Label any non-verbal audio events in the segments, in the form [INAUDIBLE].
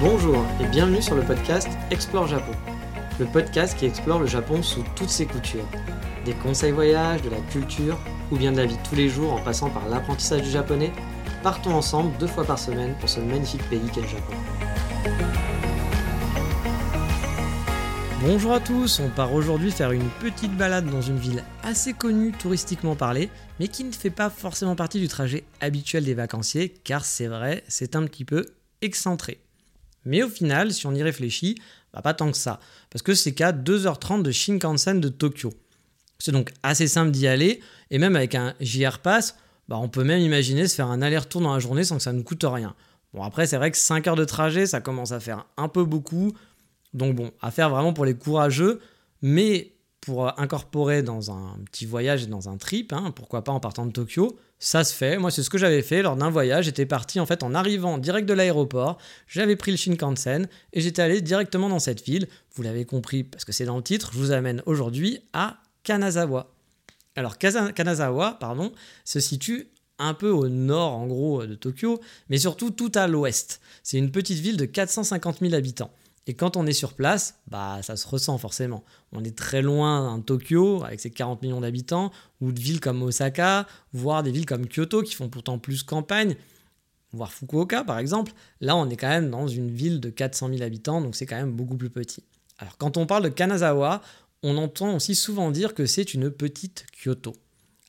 Bonjour et bienvenue sur le podcast Explore Japon. Le podcast qui explore le Japon sous toutes ses coutures. Des conseils voyage, de la culture ou bien de la vie tous les jours en passant par l'apprentissage du japonais, partons ensemble deux fois par semaine pour ce magnifique pays qu'est le Japon. Bonjour à tous, on part aujourd'hui faire une petite balade dans une ville assez connue touristiquement parlée, mais qui ne fait pas forcément partie du trajet habituel des vacanciers, car c'est vrai, c'est un petit peu excentré. Mais au final, si on y réfléchit, bah pas tant que ça, parce que c'est qu'à 2h30 de Shinkansen de Tokyo. C'est donc assez simple d'y aller, et même avec un JR Pass, bah on peut même imaginer se faire un aller-retour dans la journée sans que ça ne coûte rien. Bon après c'est vrai que 5 heures de trajet, ça commence à faire un peu beaucoup, donc bon, à faire vraiment pour les courageux, mais pour incorporer dans un petit voyage et dans un trip, hein, pourquoi pas en partant de Tokyo, ça se fait. Moi, c'est ce que j'avais fait lors d'un voyage. J'étais parti en fait en arrivant direct de l'aéroport. J'avais pris le Shinkansen et j'étais allé directement dans cette ville. Vous l'avez compris parce que c'est dans le titre. Je vous amène aujourd'hui à Kanazawa. Alors Kanazawa, pardon, se situe un peu au nord en gros de Tokyo, mais surtout tout à l'ouest. C'est une petite ville de 450 000 habitants. Et quand on est sur place, bah ça se ressent forcément. On est très loin de Tokyo avec ses 40 millions d'habitants, ou de villes comme Osaka, voire des villes comme Kyoto qui font pourtant plus campagne, voire Fukuoka par exemple. Là, on est quand même dans une ville de 400 000 habitants, donc c'est quand même beaucoup plus petit. Alors quand on parle de Kanazawa, on entend aussi souvent dire que c'est une petite Kyoto.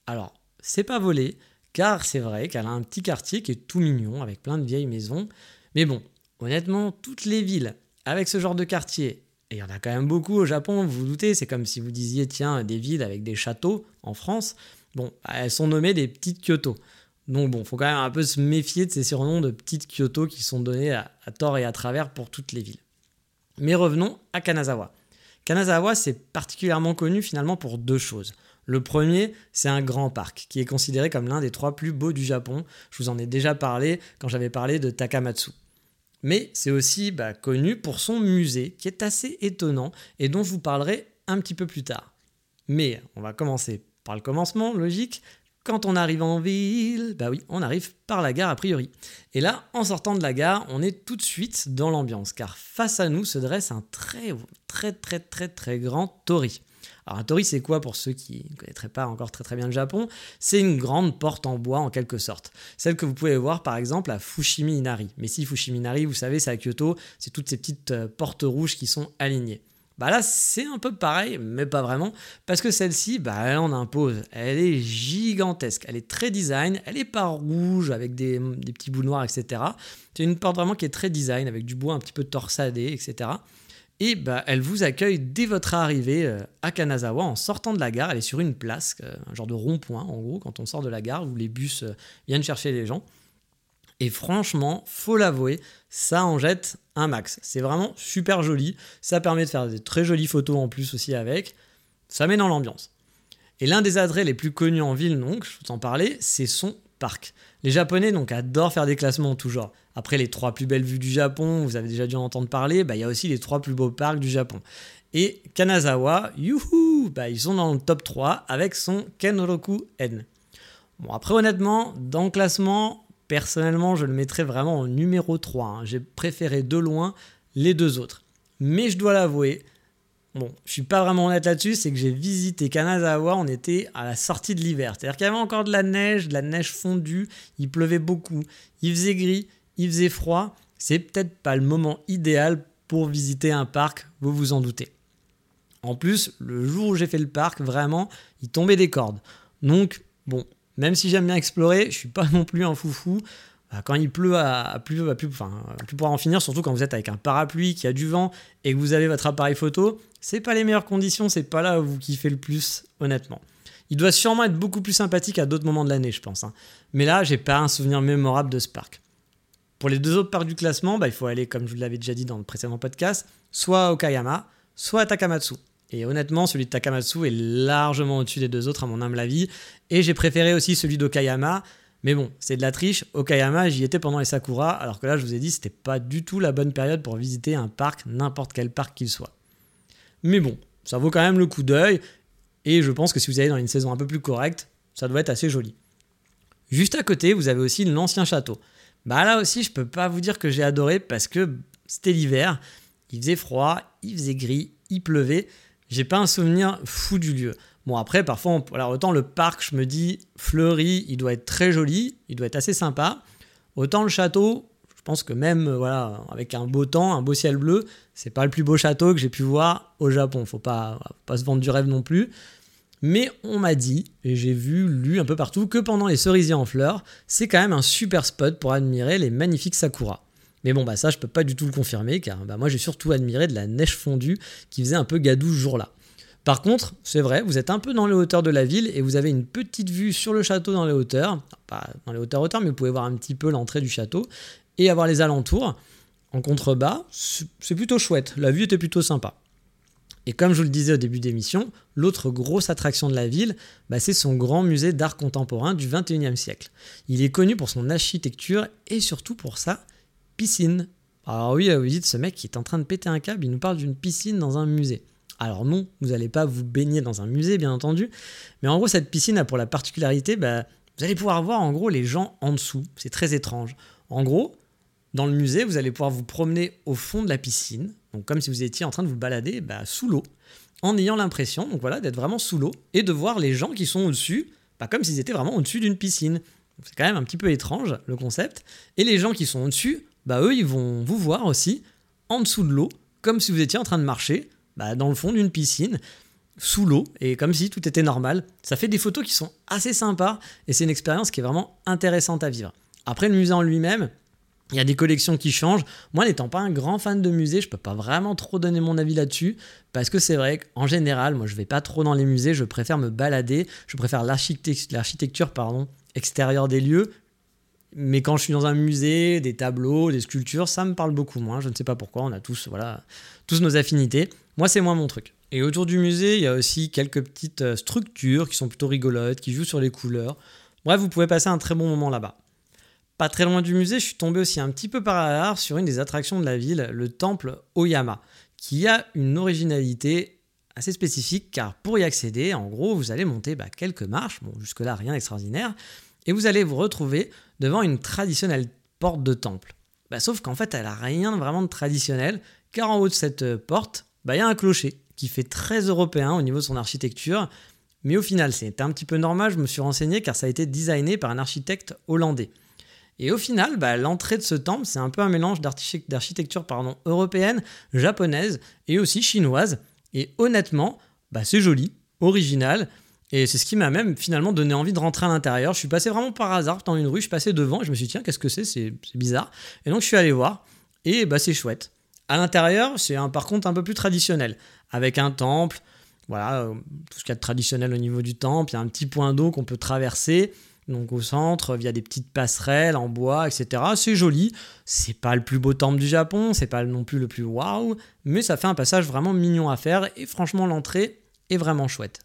Alors, c'est pas volé, car c'est vrai qu'elle a un petit quartier qui est tout mignon, avec plein de vieilles maisons. Mais bon, honnêtement, toutes les villes avec ce genre de quartier, et il y en a quand même beaucoup au Japon, vous vous doutez, c'est comme si vous disiez, tiens, des villes avec des châteaux en France, bon, elles sont nommées des petites Kyoto. Donc bon, faut quand même un peu se méfier de ces surnoms de petites Kyoto qui sont donnés à, à tort et à travers pour toutes les villes. Mais revenons à Kanazawa. Kanazawa, c'est particulièrement connu finalement pour deux choses. Le premier, c'est un grand parc qui est considéré comme l'un des trois plus beaux du Japon. Je vous en ai déjà parlé quand j'avais parlé de Takamatsu mais c'est aussi bah, connu pour son musée qui est assez étonnant et dont je vous parlerai un petit peu plus tard. Mais on va commencer par le commencement, logique. Quand on arrive en ville, bah oui, on arrive par la gare a priori. Et là, en sortant de la gare, on est tout de suite dans l'ambiance, car face à nous se dresse un très très très très très grand tori. Alors un tori c'est quoi pour ceux qui ne connaîtraient pas encore très très bien le Japon? C'est une grande porte en bois en quelque sorte. Celle que vous pouvez voir par exemple à Fushimi Inari. Mais si Fushimi Inari, vous savez, c'est à Kyoto, c'est toutes ces petites euh, portes rouges qui sont alignées. Bah là, c'est un peu pareil, mais pas vraiment, parce que celle-ci, bah, elle en impose. Elle est gigantesque, elle est très design, elle est pas rouge avec des, des petits bouts noirs, etc. C'est une porte vraiment qui est très design, avec du bois un petit peu torsadé, etc. Et bah, elle vous accueille dès votre arrivée euh, à Kanazawa en sortant de la gare. Elle est sur une place, euh, un genre de rond-point en gros, quand on sort de la gare où les bus euh, viennent chercher les gens. Et franchement, faut l'avouer, ça en jette un max. C'est vraiment super joli. Ça permet de faire des très jolies photos en plus aussi avec. Ça met dans l'ambiance. Et l'un des adresses les plus connus en ville, donc, je vous en parlais, c'est son Les Japonais donc adorent faire des classements tout genre. Après les trois plus belles vues du Japon, vous avez déjà dû en entendre parler, bah, il y a aussi les trois plus beaux parcs du Japon. Et Kanazawa, youhou, bah, ils sont dans le top 3 avec son Kenroku N. Bon après honnêtement, dans le classement, personnellement je le mettrais vraiment en numéro 3. Hein. J'ai préféré de loin les deux autres. Mais je dois l'avouer, Bon, je suis pas vraiment honnête là-dessus, c'est que j'ai visité Kanazawa, on était à la sortie de l'hiver. C'est-à-dire qu'il y avait encore de la neige, de la neige fondue, il pleuvait beaucoup, il faisait gris, il faisait froid. C'est peut-être pas le moment idéal pour visiter un parc, vous vous en doutez. En plus, le jour où j'ai fait le parc, vraiment, il tombait des cordes. Donc, bon, même si j'aime bien explorer, je suis pas [LAUGHS] non plus un foufou. Bah, quand il pleut à, plus, à plus, enfin, plus pouvoir en finir, surtout quand vous êtes avec un parapluie, qui a du vent et que vous avez votre appareil photo, c'est pas les meilleures conditions, c'est pas là où vous kiffez le plus, honnêtement. Il doit sûrement être beaucoup plus sympathique à d'autres moments de l'année, je pense. hein. Mais là, j'ai pas un souvenir mémorable de ce parc. Pour les deux autres parcs du classement, bah, il faut aller, comme je vous l'avais déjà dit dans le précédent podcast, soit à Okayama, soit à Takamatsu. Et honnêtement, celui de Takamatsu est largement au-dessus des deux autres, à mon humble avis. Et j'ai préféré aussi celui d'Okayama. Mais bon, c'est de la triche. Okayama, j'y étais pendant les Sakura, alors que là, je vous ai dit, c'était pas du tout la bonne période pour visiter un parc, n'importe quel parc qu'il soit. Mais bon, ça vaut quand même le coup d'œil. Et je pense que si vous allez dans une saison un peu plus correcte, ça doit être assez joli. Juste à côté, vous avez aussi l'ancien château. Bah là aussi, je peux pas vous dire que j'ai adoré parce que c'était l'hiver, il faisait froid, il faisait gris, il pleuvait. J'ai pas un souvenir fou du lieu. Bon après, parfois, alors autant le parc, je me dis fleuri, il doit être très joli, il doit être assez sympa. Autant le château, je pense que même euh, voilà, avec un beau temps, un beau ciel bleu, c'est pas le plus beau château que j'ai pu voir au Japon. Faut pas, pas se vendre du rêve non plus. Mais on m'a dit, et j'ai vu, lu un peu partout, que pendant les cerisiers en fleurs, c'est quand même un super spot pour admirer les magnifiques sakura. Mais bon, bah ça, je peux pas du tout le confirmer, car bah, moi j'ai surtout admiré de la neige fondue qui faisait un peu gadou ce jour-là. Par contre, c'est vrai, vous êtes un peu dans les hauteurs de la ville et vous avez une petite vue sur le château dans les hauteurs. Pas dans les hauteurs hauteurs, mais vous pouvez voir un petit peu l'entrée du château et avoir les alentours. En contrebas, c'est plutôt chouette. La vue était plutôt sympa. Et comme je vous le disais au début d'émission, l'autre grosse attraction de la ville, bah, c'est son grand musée d'art contemporain du 21e siècle. Il est connu pour son architecture et surtout pour sa piscine. Alors oui, vous dites, ce mec qui est en train de péter un câble, il nous parle d'une piscine dans un musée. Alors non, vous n'allez pas vous baigner dans un musée, bien entendu, mais en gros, cette piscine a pour la particularité, bah, vous allez pouvoir voir en gros les gens en dessous. C'est très étrange. En gros, dans le musée, vous allez pouvoir vous promener au fond de la piscine, donc comme si vous étiez en train de vous balader bah, sous l'eau, en ayant l'impression, donc voilà, d'être vraiment sous l'eau et de voir les gens qui sont au-dessus, bah, comme s'ils étaient vraiment au-dessus d'une piscine. C'est quand même un petit peu étrange le concept. Et les gens qui sont au-dessus, bah eux, ils vont vous voir aussi en dessous de l'eau, comme si vous étiez en train de marcher bah, dans le fond d'une piscine, sous l'eau, et comme si tout était normal. Ça fait des photos qui sont assez sympas, et c'est une expérience qui est vraiment intéressante à vivre. Après, le musée en lui-même, il y a des collections qui changent. Moi, n'étant pas un grand fan de musée, je peux pas vraiment trop donner mon avis là-dessus, parce que c'est vrai qu'en général, moi, je vais pas trop dans les musées, je préfère me balader, je préfère l'architecture, l'architecture pardon, extérieure des lieux. Mais quand je suis dans un musée, des tableaux, des sculptures, ça me parle beaucoup moins. Je ne sais pas pourquoi. On a tous, voilà, tous nos affinités. Moi, c'est moins mon truc. Et autour du musée, il y a aussi quelques petites euh, structures qui sont plutôt rigolotes, qui jouent sur les couleurs. Bref, vous pouvez passer un très bon moment là-bas. Pas très loin du musée, je suis tombé aussi un petit peu par hasard sur une des attractions de la ville, le temple Oyama, qui a une originalité assez spécifique car pour y accéder, en gros, vous allez monter bah, quelques marches, bon jusque-là rien d'extraordinaire, et vous allez vous retrouver devant une traditionnelle porte de temple. Bah, sauf qu'en fait, elle n'a rien vraiment de traditionnel, car en haut de cette euh, porte, bah, il y a un clocher qui fait très européen au niveau de son architecture, mais au final, c'est un petit peu normal, je me suis renseigné car ça a été designé par un architecte hollandais. Et au final, bah, l'entrée de ce temple, c'est un peu un mélange d'archi- d'architecture européenne, japonaise et aussi chinoise. Et honnêtement, bah, c'est joli, original. Et c'est ce qui m'a même finalement donné envie de rentrer à l'intérieur. Je suis passé vraiment par hasard dans une rue, je suis passé devant et je me suis dit, tiens, qu'est-ce que c'est? C'est bizarre. Et donc je suis allé voir et bah, c'est chouette. À l'intérieur, c'est un, par contre un peu plus traditionnel, avec un temple, voilà, euh, tout ce qu'il y a de traditionnel au niveau du temple. Il y a un petit point d'eau qu'on peut traverser, donc au centre, via des petites passerelles en bois, etc. C'est joli. C'est pas le plus beau temple du Japon, c'est pas non plus le plus waouh, mais ça fait un passage vraiment mignon à faire et franchement, l'entrée est vraiment chouette.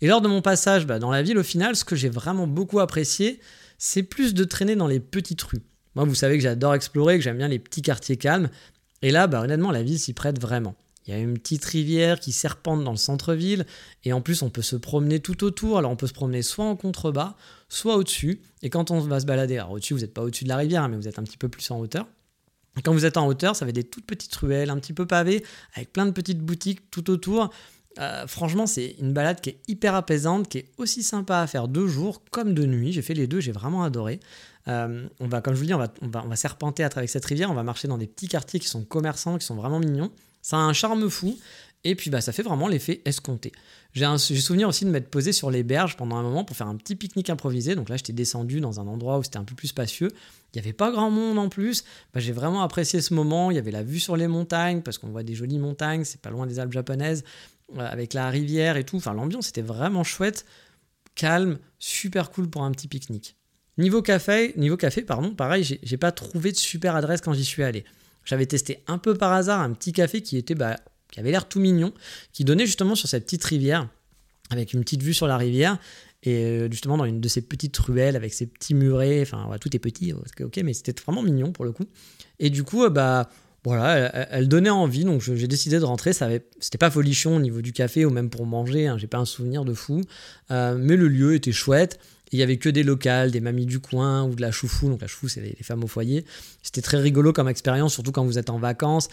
Et lors de mon passage bah, dans la ville, au final, ce que j'ai vraiment beaucoup apprécié, c'est plus de traîner dans les petites rues. Moi, vous savez que j'adore explorer, que j'aime bien les petits quartiers calmes. Et là, bah, honnêtement, la ville s'y prête vraiment. Il y a une petite rivière qui serpente dans le centre-ville, et en plus, on peut se promener tout autour. Alors, on peut se promener soit en contrebas, soit au-dessus. Et quand on va se balader, alors au-dessus, vous n'êtes pas au-dessus de la rivière, hein, mais vous êtes un petit peu plus en hauteur. Et quand vous êtes en hauteur, ça va être des toutes petites ruelles, un petit peu pavées, avec plein de petites boutiques tout autour. Euh, franchement, c'est une balade qui est hyper apaisante, qui est aussi sympa à faire de jour comme de nuit. J'ai fait les deux, j'ai vraiment adoré. Euh, on va, comme je vous dis, on va, on va, serpenter à travers cette rivière, on va marcher dans des petits quartiers qui sont commerçants, qui sont vraiment mignons. Ça a un charme fou. Et puis bah, ça fait vraiment l'effet escompté. J'ai un souvenir aussi de m'être posé sur les berges pendant un moment pour faire un petit pique-nique improvisé. Donc là, j'étais descendu dans un endroit où c'était un peu plus spacieux. Il n'y avait pas grand monde en plus. Bah, j'ai vraiment apprécié ce moment. Il y avait la vue sur les montagnes parce qu'on voit des jolies montagnes. C'est pas loin des Alpes japonaises avec la rivière et tout. Enfin, l'ambiance était vraiment chouette. calme, super cool pour un petit pique-nique. Niveau café, niveau café, pardon, pareil, j'ai pas trouvé de super adresse quand j'y suis allé. J'avais testé un peu par hasard un petit café qui était, bah, qui avait l'air tout mignon, qui donnait justement sur cette petite rivière, avec une petite vue sur la rivière, et euh, justement dans une de ces petites ruelles avec ces petits murets, enfin tout est petit, ok, mais c'était vraiment mignon pour le coup. Et du coup, euh, bah voilà, elle, donnait envie, donc j'ai décidé de rentrer. Ça c'était pas folichon au niveau du café ou même pour manger, hein, j'ai pas un souvenir de fou, euh, mais le lieu était chouette. Il y avait que des locales, des mamies du coin ou de la choufou. Donc la choufou, c'est les, femmes au foyer. C'était très rigolo comme expérience, surtout quand vous êtes en vacances.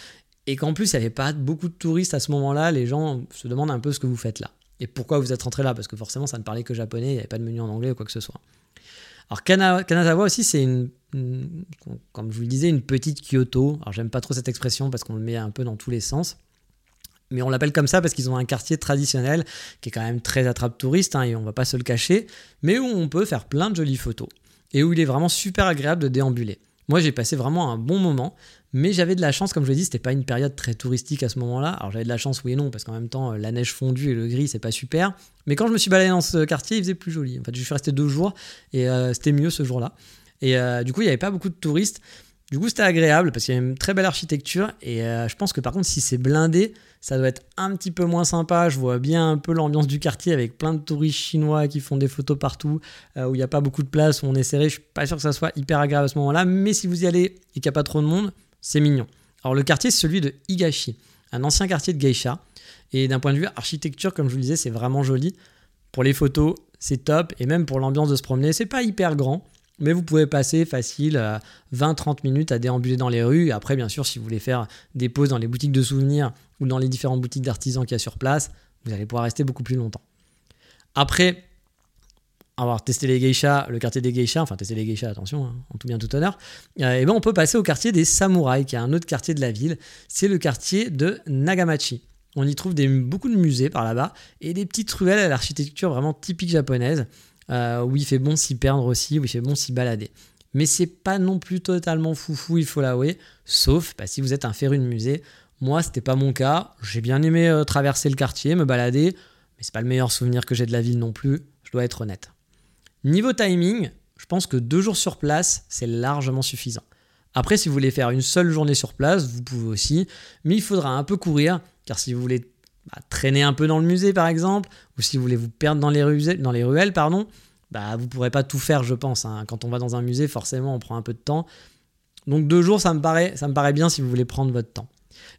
Et qu'en plus, il n'y avait pas beaucoup de touristes à ce moment-là. Les gens se demandent un peu ce que vous faites là. Et pourquoi vous êtes rentré là Parce que forcément, ça ne parlait que japonais, il n'y avait pas de menu en anglais ou quoi que ce soit. Alors Kanazawa aussi, c'est une, comme je vous le disais, une petite Kyoto. Alors j'aime pas trop cette expression parce qu'on le met un peu dans tous les sens. Mais on l'appelle comme ça parce qu'ils ont un quartier traditionnel qui est quand même très attrape touriste, hein, et on va pas se le cacher, mais où on peut faire plein de jolies photos. Et où il est vraiment super agréable de déambuler. Moi j'ai passé vraiment un bon moment, mais j'avais de la chance, comme je l'ai dit, c'était pas une période très touristique à ce moment-là. Alors j'avais de la chance, oui et non, parce qu'en même temps, la neige fondue et le gris, c'est pas super. Mais quand je me suis baladé dans ce quartier, il faisait plus joli. En fait, je suis resté deux jours et euh, c'était mieux ce jour-là. Et euh, du coup, il n'y avait pas beaucoup de touristes. Du coup, c'était agréable parce qu'il y a une très belle architecture. Et euh, je pense que par contre, si c'est blindé, ça doit être un petit peu moins sympa. Je vois bien un peu l'ambiance du quartier avec plein de touristes chinois qui font des photos partout, où il n'y a pas beaucoup de place, où on est serré. Je suis pas sûr que ça soit hyper agréable à ce moment-là. Mais si vous y allez et qu'il n'y a pas trop de monde, c'est mignon. Alors le quartier, c'est celui de Higashi, un ancien quartier de geisha. Et d'un point de vue architecture, comme je vous le disais, c'est vraiment joli. Pour les photos, c'est top. Et même pour l'ambiance de se promener, c'est pas hyper grand. Mais vous pouvez passer facile 20-30 minutes à déambuler dans les rues. Après, bien sûr, si vous voulez faire des pauses dans les boutiques de souvenirs ou dans les différentes boutiques d'artisans qu'il y a sur place, vous allez pouvoir rester beaucoup plus longtemps. Après, avoir testé les geishas, le quartier des geishas, enfin tester les geishas, attention, hein, en tout bien tout honneur, euh, et ben on peut passer au quartier des samouraïs, qui est un autre quartier de la ville. C'est le quartier de Nagamachi. On y trouve beaucoup de musées par là-bas et des petites ruelles à l'architecture vraiment typique japonaise, euh, où il fait bon s'y perdre aussi, où il fait bon s'y balader. Mais c'est pas non plus totalement foufou, il faut l'avouer, sauf bah, si vous êtes un féru de musée. Moi, c'était pas mon cas. J'ai bien aimé euh, traverser le quartier, me balader, mais c'est pas le meilleur souvenir que j'ai de la ville non plus. Je dois être honnête. Niveau timing, je pense que deux jours sur place, c'est largement suffisant. Après, si vous voulez faire une seule journée sur place, vous pouvez aussi, mais il faudra un peu courir, car si vous voulez bah, traîner un peu dans le musée par exemple, ou si vous voulez vous perdre dans les, ruelles, dans les pardon, bah, vous ne pourrez pas tout faire, je pense. Hein. Quand on va dans un musée, forcément, on prend un peu de temps. Donc deux jours, ça me paraît, ça me paraît bien si vous voulez prendre votre temps.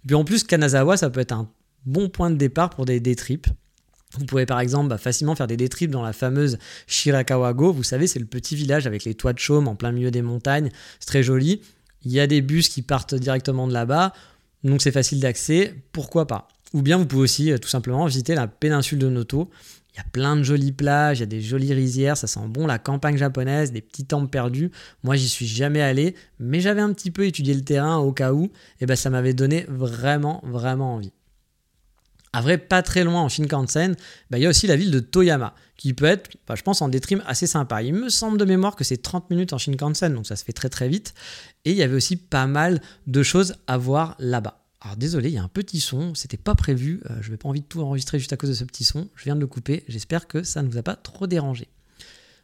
Et puis en plus, Kanazawa, ça peut être un bon point de départ pour des day trips. Vous pouvez par exemple bah, facilement faire des détrips dans la fameuse Shirakawa-go. Vous savez, c'est le petit village avec les toits de chaume en plein milieu des montagnes. C'est très joli. Il y a des bus qui partent directement de là-bas, donc c'est facile d'accès. Pourquoi pas? Ou bien vous pouvez aussi euh, tout simplement visiter la péninsule de Noto. Il y a plein de jolies plages, il y a des jolies rizières, ça sent bon la campagne japonaise, des petits temples perdus. Moi, j'y suis jamais allé, mais j'avais un petit peu étudié le terrain au cas où, et ben ça m'avait donné vraiment, vraiment envie. À vrai, pas très loin en Shinkansen, bah, il y a aussi la ville de Toyama, qui peut être, bah, je pense, en détrim assez sympa. Il me semble de mémoire que c'est 30 minutes en Shinkansen, donc ça se fait très très vite. Et il y avait aussi pas mal de choses à voir là-bas. Alors désolé, il y a un petit son, c'était pas prévu, euh, je n'ai pas envie de tout enregistrer juste à cause de ce petit son, je viens de le couper, j'espère que ça ne vous a pas trop dérangé.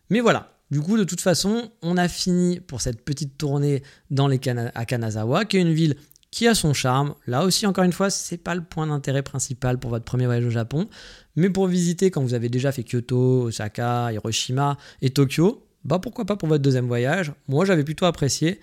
Mais voilà, du coup, de toute façon, on a fini pour cette petite tournée dans les à Kanazawa, qui est une ville qui a son charme. Là aussi, encore une fois, c'est pas le point d'intérêt principal pour votre premier voyage au Japon, mais pour visiter quand vous avez déjà fait Kyoto, Osaka, Hiroshima et Tokyo, bah pourquoi pas pour votre deuxième voyage. Moi, j'avais plutôt apprécié.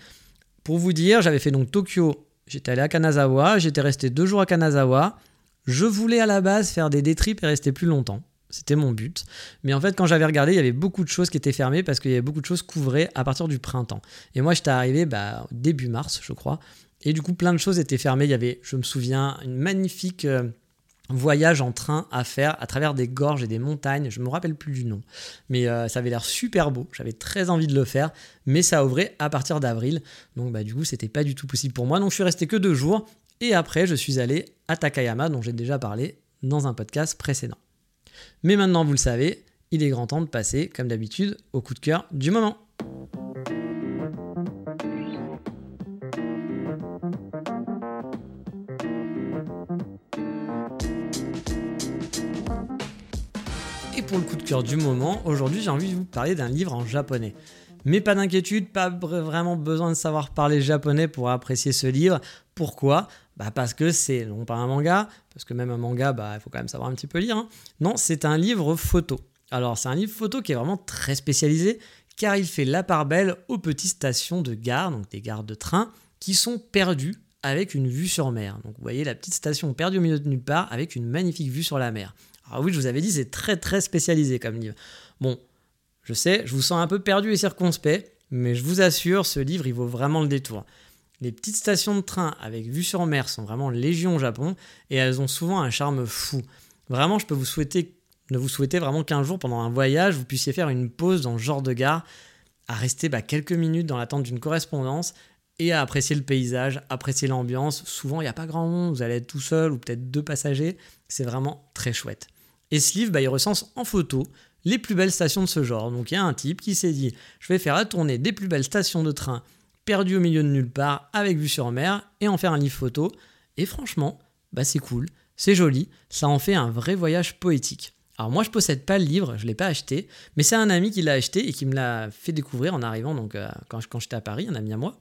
Pour vous dire, j'avais fait donc Tokyo, j'étais allé à Kanazawa, j'étais resté deux jours à Kanazawa. Je voulais à la base faire des détrips et rester plus longtemps. C'était mon but. Mais en fait, quand j'avais regardé, il y avait beaucoup de choses qui étaient fermées parce qu'il y avait beaucoup de choses couvrées à partir du printemps. Et moi, j'étais arrivé bah, début mars, je crois. Et du coup, plein de choses étaient fermées. Il y avait, je me souviens, une magnifique euh, voyage en train à faire à travers des gorges et des montagnes. Je me rappelle plus du nom, mais euh, ça avait l'air super beau. J'avais très envie de le faire, mais ça ouvrait à partir d'avril. Donc, bah, du coup, c'était pas du tout possible pour moi. Donc, je suis resté que deux jours. Et après, je suis allé à Takayama, dont j'ai déjà parlé dans un podcast précédent. Mais maintenant, vous le savez, il est grand temps de passer, comme d'habitude, au coup de cœur du moment. Du moment, aujourd'hui j'ai envie de vous parler d'un livre en japonais. Mais pas d'inquiétude, pas vraiment besoin de savoir parler japonais pour apprécier ce livre. Pourquoi? Bah Parce que c'est non pas un manga, parce que même un manga, bah, il faut quand même savoir un petit peu lire. Hein. Non, c'est un livre photo. Alors c'est un livre photo qui est vraiment très spécialisé, car il fait la part belle aux petites stations de gare, donc des gares de train, qui sont perdues avec une vue sur mer. Donc vous voyez la petite station perdue au milieu de nulle part avec une magnifique vue sur la mer. Alors oui, je vous avais dit, c'est très très spécialisé comme livre. Bon, je sais, je vous sens un peu perdu et circonspect, mais je vous assure, ce livre, il vaut vraiment le détour. Les petites stations de train avec vue sur mer sont vraiment légion au Japon et elles ont souvent un charme fou. Vraiment, je peux vous souhaiter, ne vous souhaiter vraiment qu'un jour, pendant un voyage, vous puissiez faire une pause dans ce genre de gare, à rester bah, quelques minutes dans l'attente d'une correspondance et à apprécier le paysage, apprécier l'ambiance. Souvent, il n'y a pas grand monde, vous allez être tout seul ou peut-être deux passagers. C'est vraiment très chouette. Et ce livre, bah, il recense en photo les plus belles stations de ce genre. Donc il y a un type qui s'est dit, je vais faire la tournée des plus belles stations de train perdues au milieu de nulle part avec vue sur mer et en faire un livre photo. Et franchement, bah c'est cool, c'est joli, ça en fait un vrai voyage poétique. Alors moi je possède pas le livre, je l'ai pas acheté, mais c'est un ami qui l'a acheté et qui me l'a fait découvrir en arrivant donc euh, quand j'étais à Paris, un ami à moi.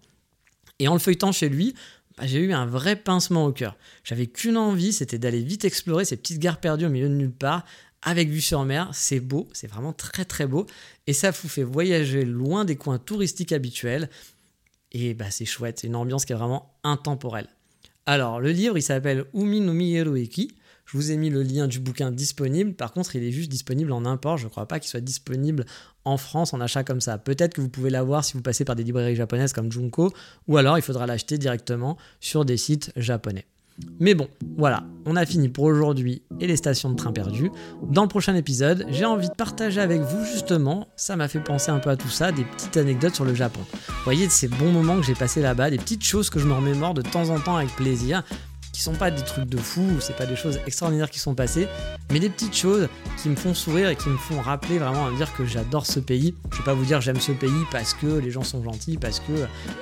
Et en le feuilletant chez lui, bah, j'ai eu un vrai pincement au cœur. J'avais qu'une envie, c'était d'aller vite explorer ces petites gares perdues au milieu de nulle part, avec vue sur mer, c'est beau, c'est vraiment très très beau, et ça vous fait voyager loin des coins touristiques habituels, et bah c'est chouette, c'est une ambiance qui est vraiment intemporelle. Alors le livre il s'appelle Umi no Miyerueki, je vous ai mis le lien du bouquin disponible, par contre il est juste disponible en import, je ne crois pas qu'il soit disponible en France en achat comme ça. Peut-être que vous pouvez l'avoir si vous passez par des librairies japonaises comme Junko, ou alors il faudra l'acheter directement sur des sites japonais. Mais bon, voilà, on a fini pour aujourd'hui et les stations de train perdues. Dans le prochain épisode, j'ai envie de partager avec vous justement, ça m'a fait penser un peu à tout ça, des petites anecdotes sur le Japon. Voyez, de ces bons moments que j'ai passés là-bas, des petites choses que je me remémore de temps en temps avec plaisir qui sont pas des trucs de fou, c'est pas des choses extraordinaires qui sont passées, mais des petites choses qui me font sourire et qui me font rappeler vraiment à dire que j'adore ce pays. Je vais pas vous dire j'aime ce pays parce que les gens sont gentils, parce que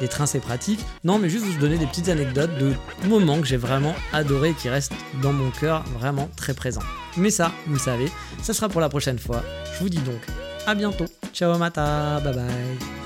les trains c'est pratique. Non, mais juste vous donner des petites anecdotes de moments que j'ai vraiment adoré qui restent dans mon cœur vraiment très présents. Mais ça, vous le savez, ça sera pour la prochaine fois. Je vous dis donc à bientôt. Ciao mata, bye bye.